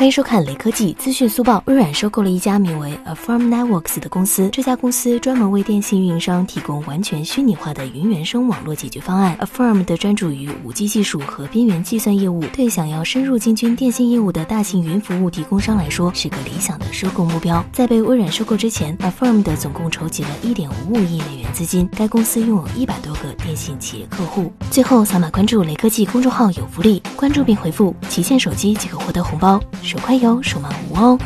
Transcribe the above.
欢迎收看雷科技资讯速报。微软收购了一家名为 Affirm Networks 的公司，这家公司专门为电信运营商提供完全虚拟化的云原生网络解决方案。Affirm 的专注于 5G 技术和边缘计算业务，对想要深入进军电信业务的大型云服务提供商来说是个理想的收购目标。在被微软收购之前，Affirm 的总共筹集了1.55亿美元资金，该公司拥有一百多个电信企业客户。最后扫码关注雷科技公众号有福利，关注并回复“旗舰手机”即可获得红包。手快有，手慢无哦。